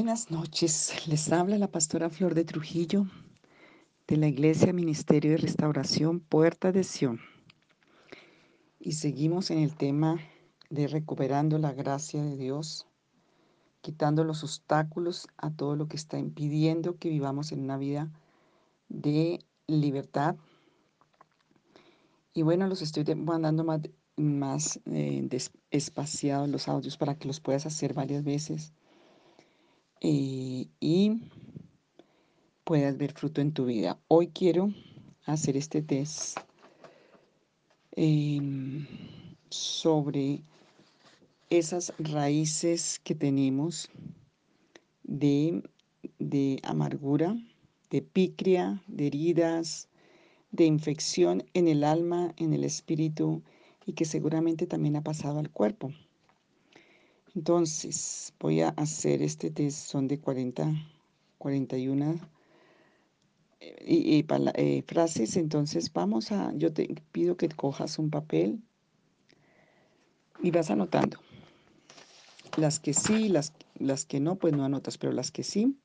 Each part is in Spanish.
Buenas noches, les habla la pastora Flor de Trujillo de la Iglesia Ministerio de Restauración Puerta de Sion. Y seguimos en el tema de recuperando la gracia de Dios, quitando los obstáculos a todo lo que está impidiendo que vivamos en una vida de libertad. Y bueno, los estoy mandando más, más eh, espaciados los audios para que los puedas hacer varias veces y puedas ver fruto en tu vida. Hoy quiero hacer este test em, sobre esas raíces que tenemos de, de amargura, de picria, de heridas, de infección en el alma, en el espíritu y que seguramente también ha pasado al cuerpo. Entonces, voy a hacer este test, son de 40, 41 y, y eh, frases. Entonces, vamos a, yo te pido que cojas un papel y vas anotando. Las que sí, las, las que no, pues no anotas, pero las que sí,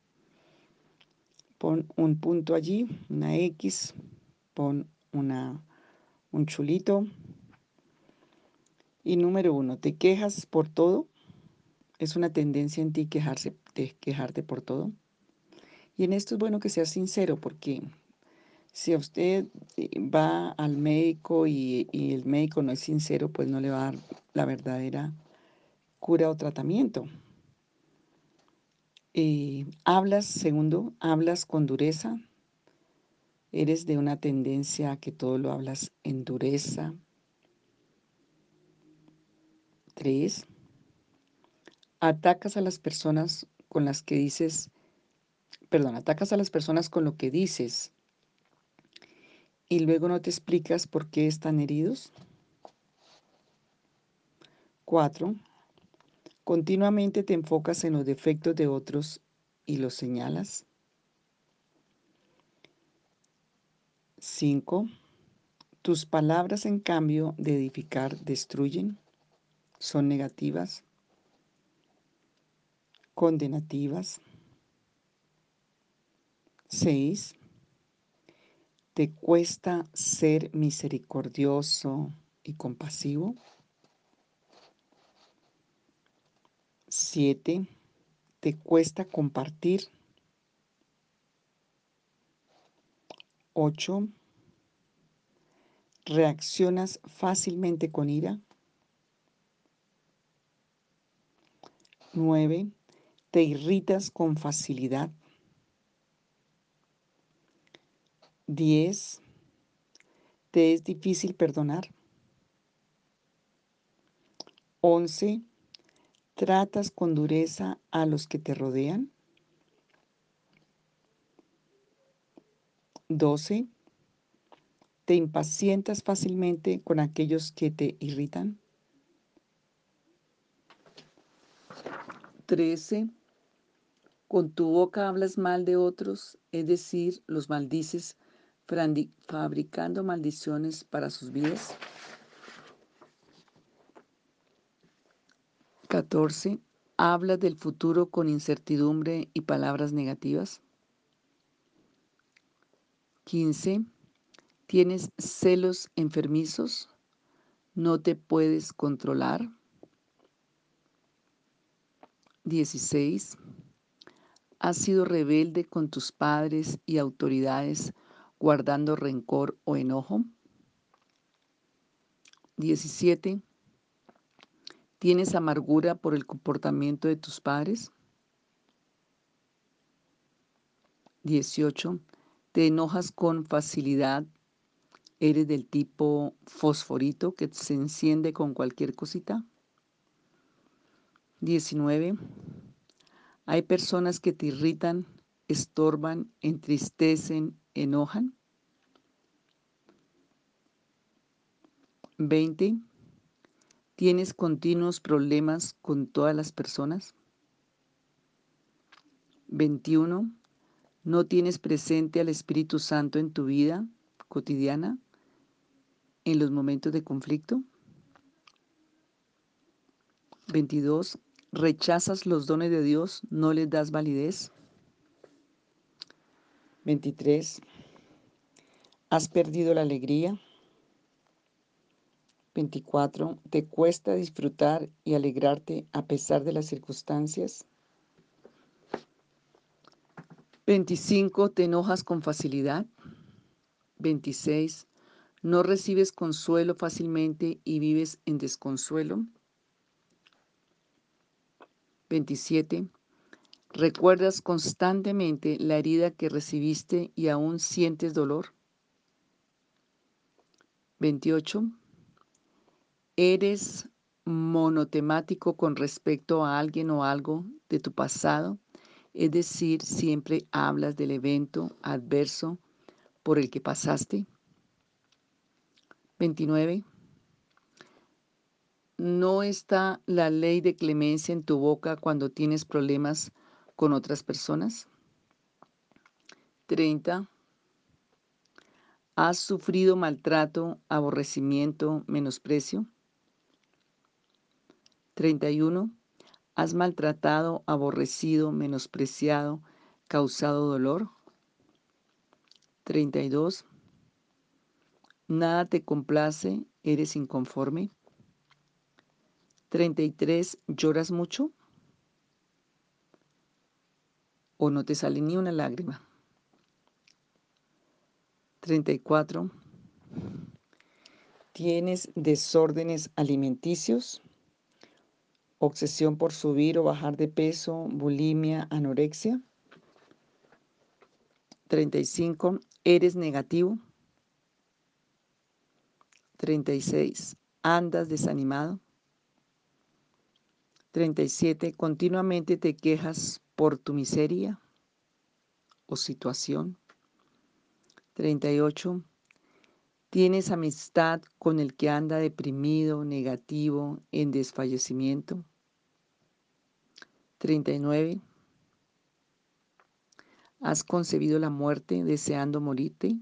pon un punto allí, una X, pon una, un chulito. Y número uno, ¿te quejas por todo? Es una tendencia en ti quejarse, de quejarte por todo. Y en esto es bueno que seas sincero porque si a usted eh, va al médico y, el médico no es sincero, pues no le va a dar la verdadera cura o tratamiento. Eh, hablas, segundo, hablas con dureza. Eres de una tendencia a que todo lo hablas en dureza. Tres, atacas a las personas con las que dices, perdón, atacas a las personas con lo que dices y luego no te explicas por qué están heridos. Cuatro, continuamente te enfocas en los defectos de otros y los señalas. Cinco, tus palabras en cambio de edificar destruyen, son negativas condenativas. 6. ¿Te cuesta ser misericordioso y compasivo? 7. ¿Te cuesta compartir? 8. ¿Reaccionas fácilmente con ira? 9 te irritas con facilidad. 10. Te es difícil perdonar. 11. Tratas con dureza a los que te rodean. 12. Te impacientas fácilmente con aquellos que te irritan. 13 con tu boca hablas mal de otros, es decir, los maldices, fabricando maldiciones para sus vidas. 14. Hablas del futuro con incertidumbre y palabras negativas. 15. Tienes celos enfermizos. No te puedes controlar. 16 has sido rebelde con tus padres y autoridades guardando rencor o enojo. 17. ¿Tienes amargura por el comportamiento de tus padres? 18. ¿Te enojas con facilidad? ¿Eres del tipo fosforito que se enciende con cualquier cosita? 19. Hay personas que te irritan, estorban, entristecen, enojan. 20. ¿Tienes continuos problemas con todas las personas? 21. ¿No tienes presente al Espíritu Santo en tu vida cotidiana en los momentos de conflicto? 22 rechazas los dones de Dios, no les das validez. 23. Has perdido la alegría. 24. Te cuesta disfrutar y alegrarte a pesar de las circunstancias. 25. Te enojas con facilidad. 26. No recibes consuelo fácilmente y vives en desconsuelo. 27. ¿Recuerdas constantemente la herida que recibiste y aún sientes dolor? 28. ¿Eres monotemático con respecto a alguien o algo de tu pasado? Es decir, siempre hablas del evento adverso por el que pasaste. 29. ¿No está la ley de clemencia en tu boca cuando tienes problemas con otras personas? 30. ¿Has sufrido maltrato, aborrecimiento, menosprecio? 31. ¿Has maltratado, aborrecido, menospreciado, causado dolor? 32. Nada te complace, eres inconforme. 33. ¿Lloras mucho? o no te sale ni una lágrima. 34. Tienes desórdenes alimenticios, obsesión por subir o bajar de peso, bulimia, anorexia. 35. Eres negativo. 36. Andas desanimado. 37. Continuamente te quejas por tu miseria o situación. 38. Tienes amistad con el que anda deprimido, negativo, en desfallecimiento. 39. ¿Has concebido la muerte deseando morirte?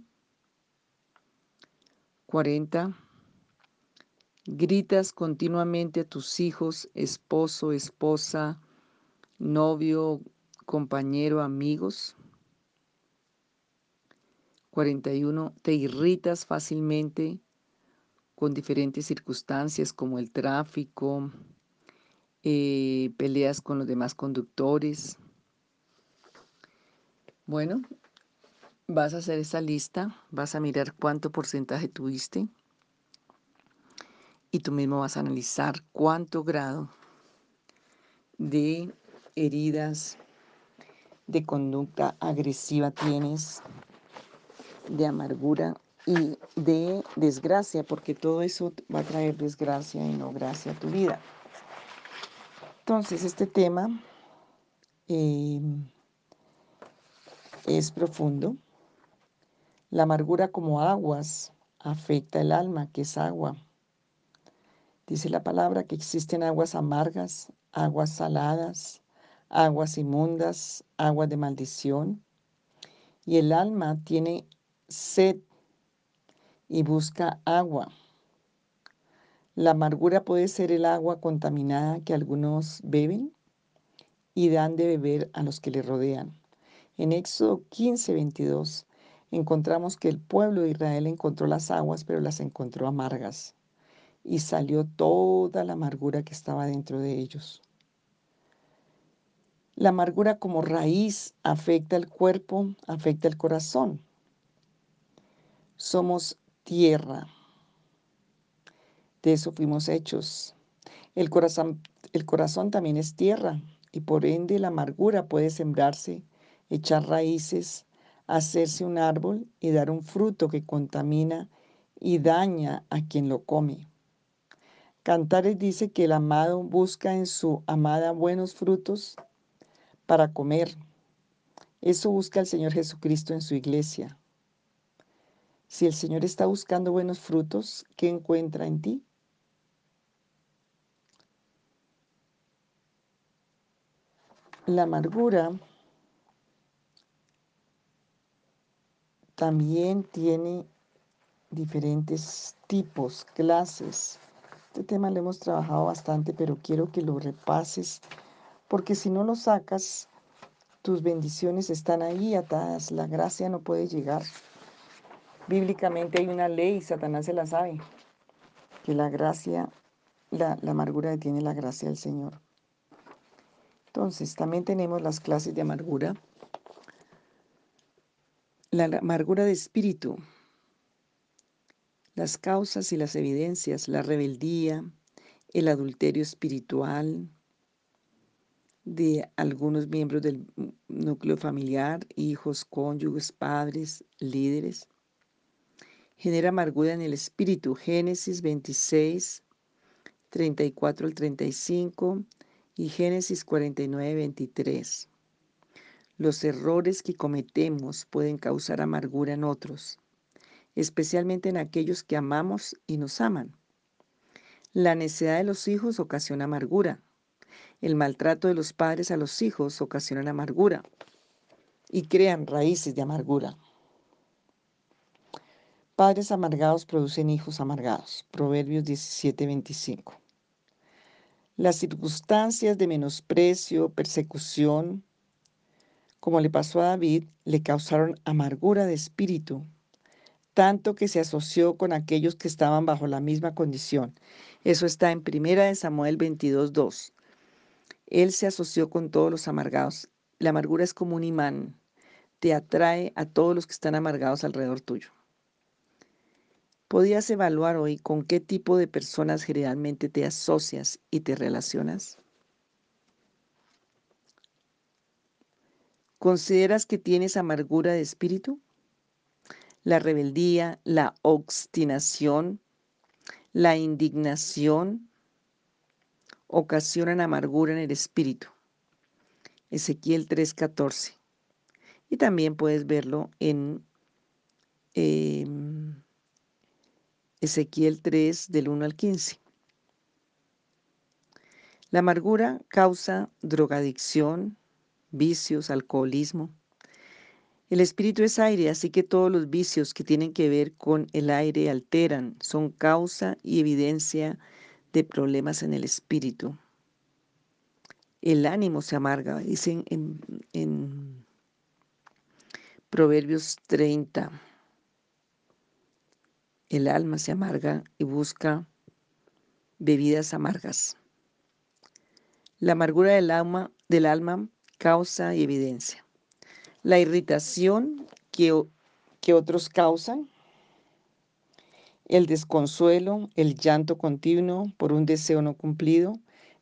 40. Gritas continuamente a tus hijos, esposo, esposa, novio, compañero, amigos. 41. Te irritas fácilmente con diferentes circunstancias como el tráfico, eh, peleas con los demás conductores. Bueno, vas a hacer esa lista, vas a mirar cuánto porcentaje tuviste y tú mismo vas a analizar cuánto grado de heridas de conducta agresiva tienes, de amargura y de desgracia, porque todo eso va a traer desgracia y no gracia a tu vida. Entonces, este tema em, es profundo. La amargura como aguas afecta el alma, que es agua. Dice la palabra que existen aguas amargas, aguas saladas, aguas inmundas, aguas de maldición. Y el alma tiene sed y busca agua. La amargura puede ser el agua contaminada que algunos beben y dan de beber a los que le rodean. En Éxodo 15, 22 encontramos que el pueblo de Israel encontró las aguas, pero las encontró amargas, y salió toda la amargura que estaba dentro de ellos. La amargura como raíz afecta el cuerpo, afecta el corazón. Somos tierra. De eso fuimos hechos. El corazón, el corazón también es tierra y por ende la amargura puede sembrarse, echar raíces, hacerse un árbol y dar un fruto que contamina y daña a quien lo come. Cantares dice que el amado busca en su amada buenos frutos para comer. Eso busca el Señor Jesucristo en su iglesia. Si el Señor está buscando buenos frutos, ¿qué encuentra en ti? La amargura también tiene diferentes tipos, clases. Este tema lo hemos trabajado bastante, pero quiero que lo repases porque si no lo sacas, tus bendiciones están ahí atadas, la gracia no puede llegar. Bíblicamente hay una ley, Satanás se la sabe, que la gracia, la, amargura detiene la gracia del Señor. Entonces, también tenemos las clases de amargura. La amargura de espíritu, las causas y las evidencias, la rebeldía, el adulterio espiritual de algunos miembros del núcleo familiar, hijos, cónyuges, padres, líderes. Genera amargura en el espíritu. Génesis 26, 34 al 35 y Génesis 49, 23. Los errores que cometemos pueden causar amargura en otros, especialmente en aquellos que amamos y nos aman. La necedad de los hijos ocasiona amargura. El maltrato de los padres a los hijos ocasiona amargura y crean raíces de amargura. Padres amargados producen hijos amargados. Proverbios 17:25. Las circunstancias de menosprecio, persecución, como le pasó a David, le causaron amargura de espíritu, tanto que se asoció con aquellos que estaban bajo la misma condición. Eso está en 1 Samuel 22:2. Él se asoció con todos los amargados. La amargura es como un imán, te atrae a todos los que están amargados alrededor tuyo. ¿Podías evaluar hoy con qué tipo de personas generalmente te asocias y te relacionas? ¿Consideras que tienes amargura de espíritu? La rebeldía, la obstinación, la indignación ocasionan amargura en el espíritu. Ezequiel 3:14. Y también puedes verlo en em, Ezequiel 3 del 1 al 15. La amargura causa drogadicción, vicios, alcoholismo. El espíritu es aire, así que todos los vicios que tienen que ver con el aire alteran, son causa y evidencia de problemas en el espíritu. El ánimo se amarga, dicen en, en Proverbios 30. El alma se amarga y busca bebidas amargas. La amargura del alma, del alma causa y evidencia. La irritación que, que otros causan, el desconsuelo, el llanto continuo por un deseo no cumplido.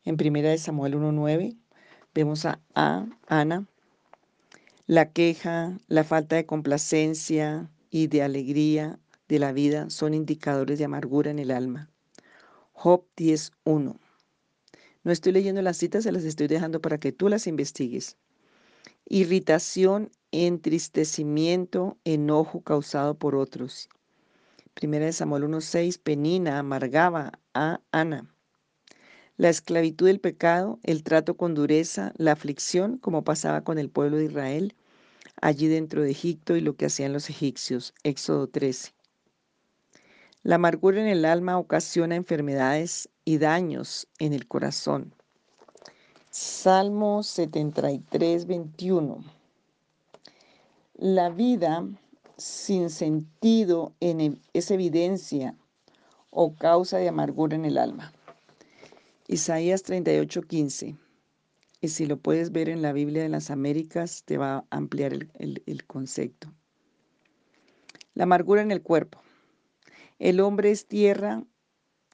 En primera de Samuel 1.9 vemos a, a Ana, la queja, la falta de complacencia y de alegría de la vida son indicadores de amargura en el alma. Job 10.1. No estoy leyendo las citas, se las estoy dejando para que tú las investigues. Irritación, entristecimiento, enojo causado por otros. Primera de Samuel 1.6, Penina amargaba a Ana. La esclavitud del pecado, el trato con dureza, la aflicción, como pasaba con el pueblo de Israel, allí dentro de Egipto y lo que hacían los egipcios. Éxodo 13. La amargura en el alma ocasiona enfermedades y daños en el corazón. Salmo 73, 21. La vida sin sentido es evidencia o causa de amargura en el alma. Isaías 38, 15. Y si lo puedes ver en la Biblia de las Américas, te va a ampliar el concepto. La amargura en el cuerpo. El hombre es tierra.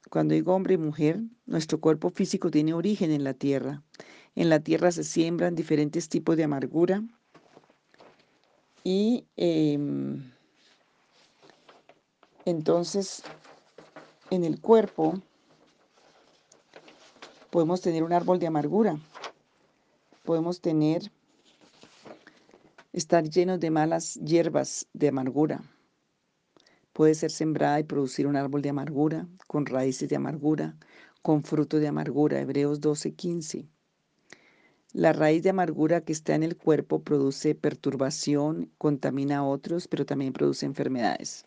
Cuando digo hombre y mujer, nuestro cuerpo físico tiene origen en la tierra. En la tierra se siembran diferentes tipos de amargura y em, entonces en el cuerpo podemos tener un árbol de amargura, podemos tener, estar llenos de malas hierbas de amargura Puede ser sembrada y producir un árbol de amargura, con raíces de amargura, con fruto de amargura. Hebreos 12:15. La raíz de amargura que está en el cuerpo produce perturbación, contamina a otros, pero también produce enfermedades.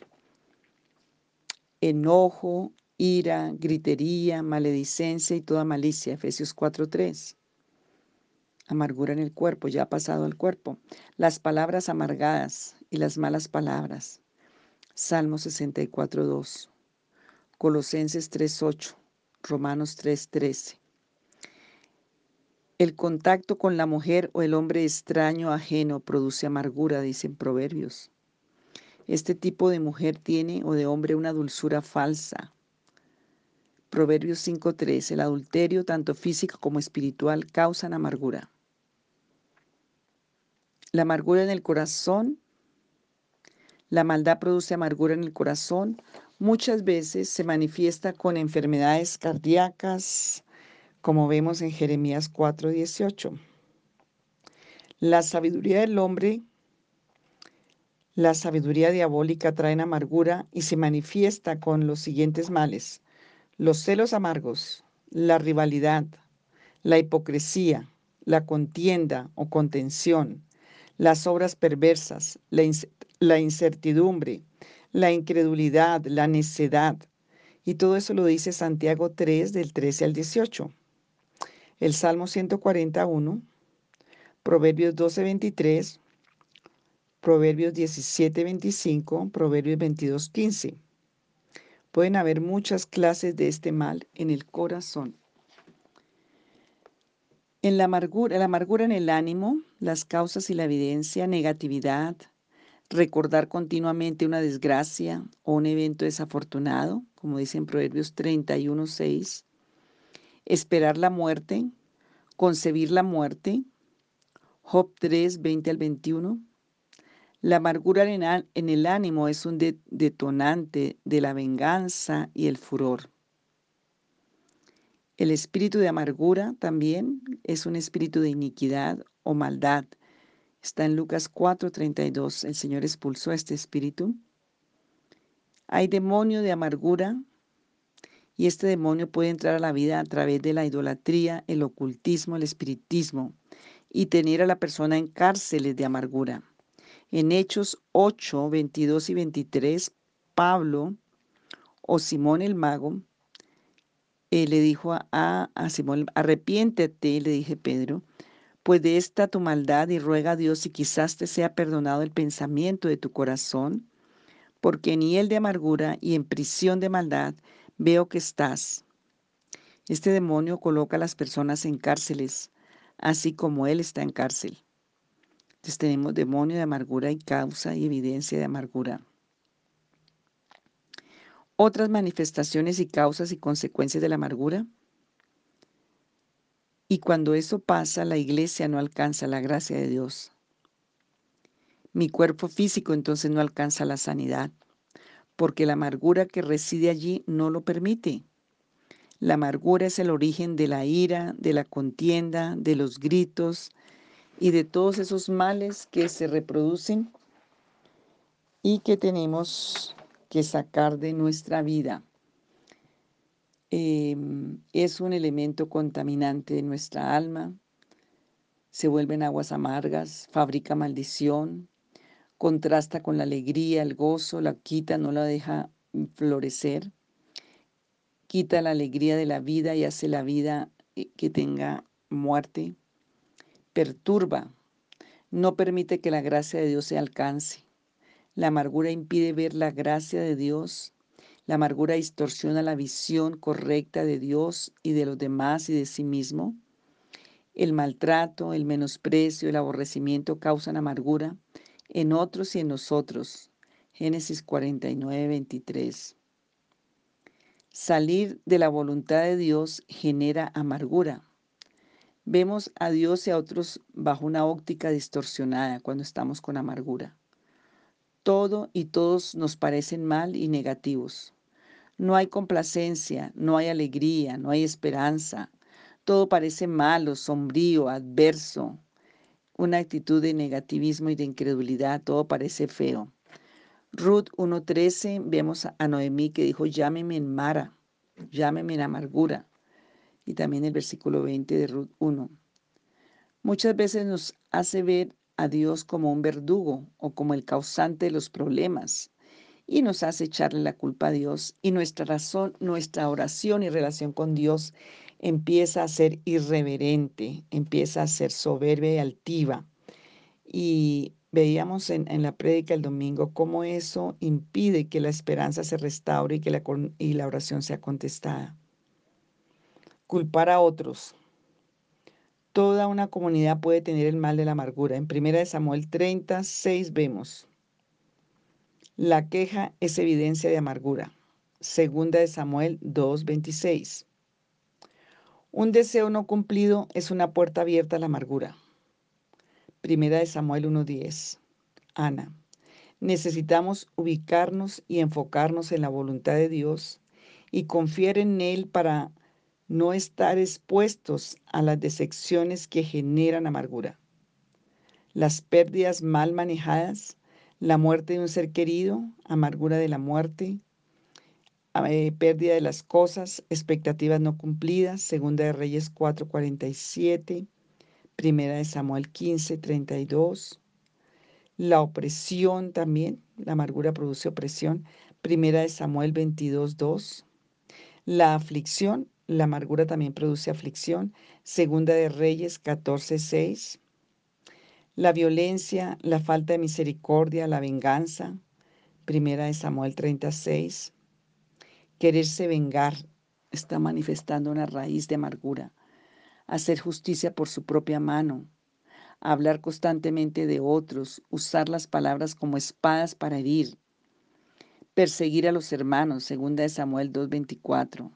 Enojo, ira, gritería, maledicencia y toda malicia. Efesios 4:3. Amargura en el cuerpo, ya ha pasado al cuerpo. Las palabras amargadas y las malas palabras. Salmo 64, 2. Colosenses 3.8, Romanos 3.13. El contacto con la mujer o el hombre extraño ajeno produce amargura, dicen proverbios. Este tipo de mujer tiene o de hombre una dulzura falsa. Proverbios 5.3. El adulterio, tanto físico como espiritual, causan amargura. La amargura en el corazón. La maldad produce amargura en el corazón muchas veces se manifiesta con enfermedades cardíacas, como vemos en Jeremías 4:18. La sabiduría del hombre, la sabiduría diabólica trae amargura y se manifiesta con los siguientes males. Los celos amargos, la rivalidad, la hipocresía, la contienda o contención, las obras perversas, la, incertidumbre, la incredulidad, la necedad. Y todo eso lo dice Santiago 3 del 13 al 18. El Salmo 141, Proverbios 12, 23, Proverbios 17, 25, Proverbios 22, 15. Pueden haber muchas clases de este mal en el corazón. En la amargura, la amargura en el ánimo, las causas y la evidencia, negatividad, recordar continuamente una desgracia o un evento desafortunado, como dice en Proverbios 31, 6, esperar la muerte, concebir la muerte, Job 3, 20 al 21. La amargura en el ánimo es un detonante de la venganza y el furor. El espíritu de amargura también es un espíritu de iniquidad o maldad Está en Lucas 4:32. El Señor expulsó a este espíritu. Hay demonio de amargura y este demonio puede entrar a la vida a través de la idolatría, el ocultismo, el espiritismo y tener a la persona en cárceles de amargura. En Hechos 8, 22 y 23, Pablo o Simón el mago eh, le dijo a, a Simón, arrepiéntete, le dije Pedro, pues de esta tu maldad y ruega a Dios si quizás te sea perdonado el pensamiento de tu corazón, porque en hiel de amargura y en prisión de maldad veo que estás. Este demonio coloca a las personas en cárceles, así como él está en cárcel. Entonces tenemos demonio de amargura y causa y evidencia de amargura. Otras manifestaciones y causas y consecuencias de la amargura y cuando eso pasa, la iglesia no alcanza la gracia de Dios. Mi cuerpo físico entonces no alcanza la sanidad, porque la amargura que reside allí no lo permite. La amargura es el origen de la ira, de la contienda, de los gritos y de todos esos males que se reproducen y que tenemos que sacar de nuestra vida. Em, es un elemento contaminante de nuestra alma, se vuelven aguas amargas, fabrica maldición, contrasta con la alegría, el gozo, la quita, no la deja florecer, quita la alegría de la vida y hace la vida eh, que tenga muerte, perturba, no permite que la gracia de Dios se alcance. La amargura impide ver la gracia de Dios la amargura distorsiona la visión correcta de Dios y de los demás y de sí mismo. El maltrato, el menosprecio, el aborrecimiento causan amargura en otros y en nosotros. Génesis 49, 23. Salir de la voluntad de Dios genera amargura. Vemos a Dios y a otros bajo una óptica distorsionada cuando estamos con amargura. Todo y todos nos parecen mal y negativos. No hay complacencia, no hay alegría, no hay esperanza. Todo parece malo, sombrío, adverso. Una actitud de negativismo y de incredulidad, todo parece feo. Ruth 1.13, vemos a Noemí que dijo, llámeme en Mara, llámeme en amargura. Y también el versículo 20 de Ruth 1. Muchas veces nos hace ver a Dios como un verdugo o como el causante de los problemas y nos hace echarle la culpa a Dios y nuestra razón, nuestra oración y relación con Dios empieza a ser irreverente, empieza a ser soberbia y altiva. Y veíamos en, la prédica el domingo cómo eso impide que la esperanza se restaure y que la, y la oración sea contestada. Culpar a otros. Toda una comunidad puede tener el mal de la amargura. En 1 Samuel 36 vemos, la queja es evidencia de amargura. Segunda de Samuel 2:26. Un deseo no cumplido es una puerta abierta a la amargura. Primera de Samuel 1:10. Ana. Necesitamos ubicarnos y enfocarnos en la voluntad de Dios y confiar en Él para no estar expuestos a las decepciones que generan amargura. Las pérdidas mal manejadas, la muerte de un ser querido, amargura de la muerte, eh, pérdida de las cosas, expectativas no cumplidas, segunda de Reyes 4:47, Primera de Samuel 15, 32. La opresión también, la amargura produce opresión. Primera de Samuel 22, 2. La aflicción, la amargura también produce aflicción. Segunda de Reyes 14, 6. La violencia, la falta de misericordia, la venganza. Primera de Samuel 36. Quererse vengar está manifestando una raíz de amargura. Hacer justicia por su propia mano, hablar constantemente de otros, usar las palabras como espadas para herir, perseguir a los hermanos, segunda de Samuel 2:24,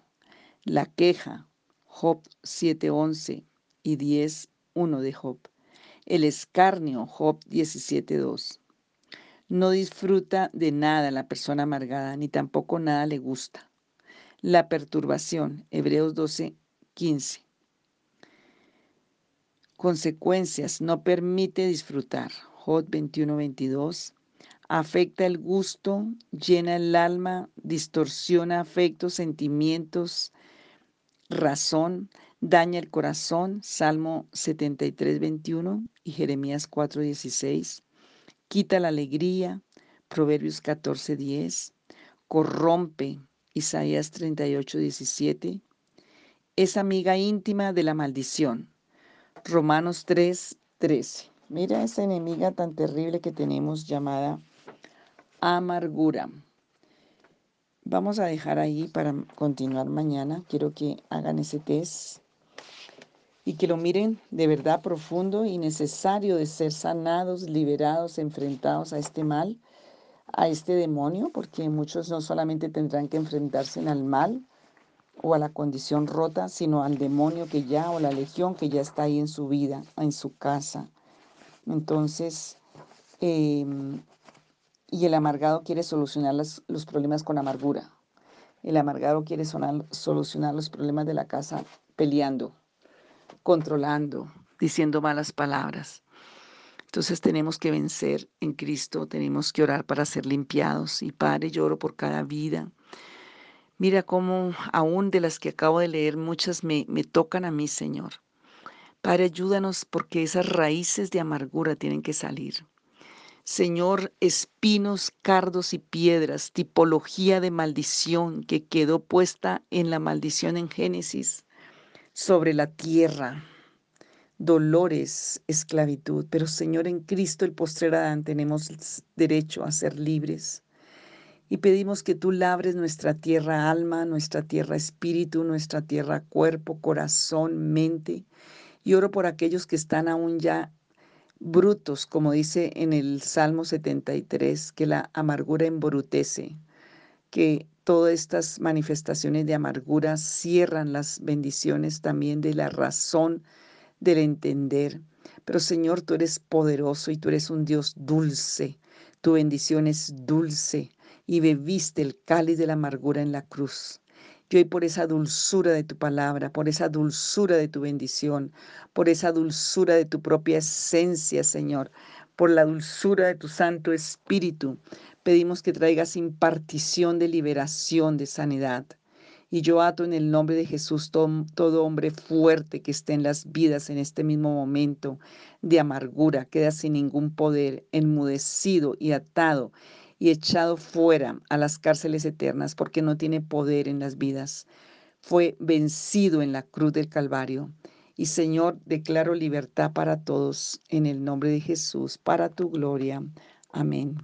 la queja, Job 7:11 y 10:1 de Job, el escarnio, Job 17:2. No disfruta de nada la persona amargada, ni tampoco nada le gusta. La perturbación, Hebreos 12:15 consecuencias, no permite disfrutar. Jod 21-22. Afecta el gusto, llena el alma, distorsiona afectos, sentimientos, razón, daña el corazón. Salmo 73-21 y Jeremías 4-16. Quita la alegría. Proverbios 14-10. Corrompe. Isaías 38-17. Es amiga íntima de la maldición. Romanos 3, 13. Mira esa enemiga tan terrible que tenemos llamada amargura. Vamos a dejar ahí para continuar mañana. Quiero que hagan ese test y que lo miren de verdad profundo y necesario de ser sanados, liberados, enfrentados a este mal, a este demonio, porque muchos no solamente tendrán que enfrentarse al mal, o a la condición rota, sino al demonio que ya o la legión que ya está ahí en su vida, en su casa. Entonces, em, y el amargado quiere solucionar los problemas con amargura. El amargado quiere solucionar los problemas de la casa peleando, controlando, diciendo malas palabras. Entonces tenemos que vencer en Cristo, tenemos que orar para ser limpiados. Y Padre, lloro por cada vida Mira cómo aún de las que acabo de leer, muchas me, me tocan a mí, Señor. Padre, ayúdanos porque esas raíces de amargura tienen que salir. Señor, espinos, cardos y piedras, tipología de maldición que quedó puesta en la maldición en Génesis sobre la tierra, dolores, esclavitud. Pero Señor, en Cristo el postrer Adán tenemos derecho a ser libres y pedimos que tú labres nuestra tierra alma, nuestra tierra espíritu, nuestra tierra cuerpo, corazón, mente. Y oro por aquellos que están aún ya brutos, como dice en el Salmo 73, que la amargura embrutece, que todas estas manifestaciones de amargura cierran las bendiciones también de la razón, del entender. Pero Señor, tú eres poderoso y tú eres un Dios dulce. Tu bendición es dulce y bebiste el cáliz de la amargura en la cruz. Y hoy por esa dulzura de tu palabra, por esa dulzura de tu bendición, por esa dulzura de tu propia esencia, Señor, por la dulzura de tu Santo Espíritu, pedimos que traigas impartición de liberación, de sanidad. Y yo ato en el nombre de Jesús todo, todo, hombre fuerte que esté en las vidas en este mismo momento de amargura, queda sin ningún poder, enmudecido y atado y echado fuera a las cárceles eternas porque no tiene poder en las vidas. fue vencido en la cruz del Calvario. Y Señor, declaro libertad para todos en el nombre de Jesús, para tu gloria. Amén.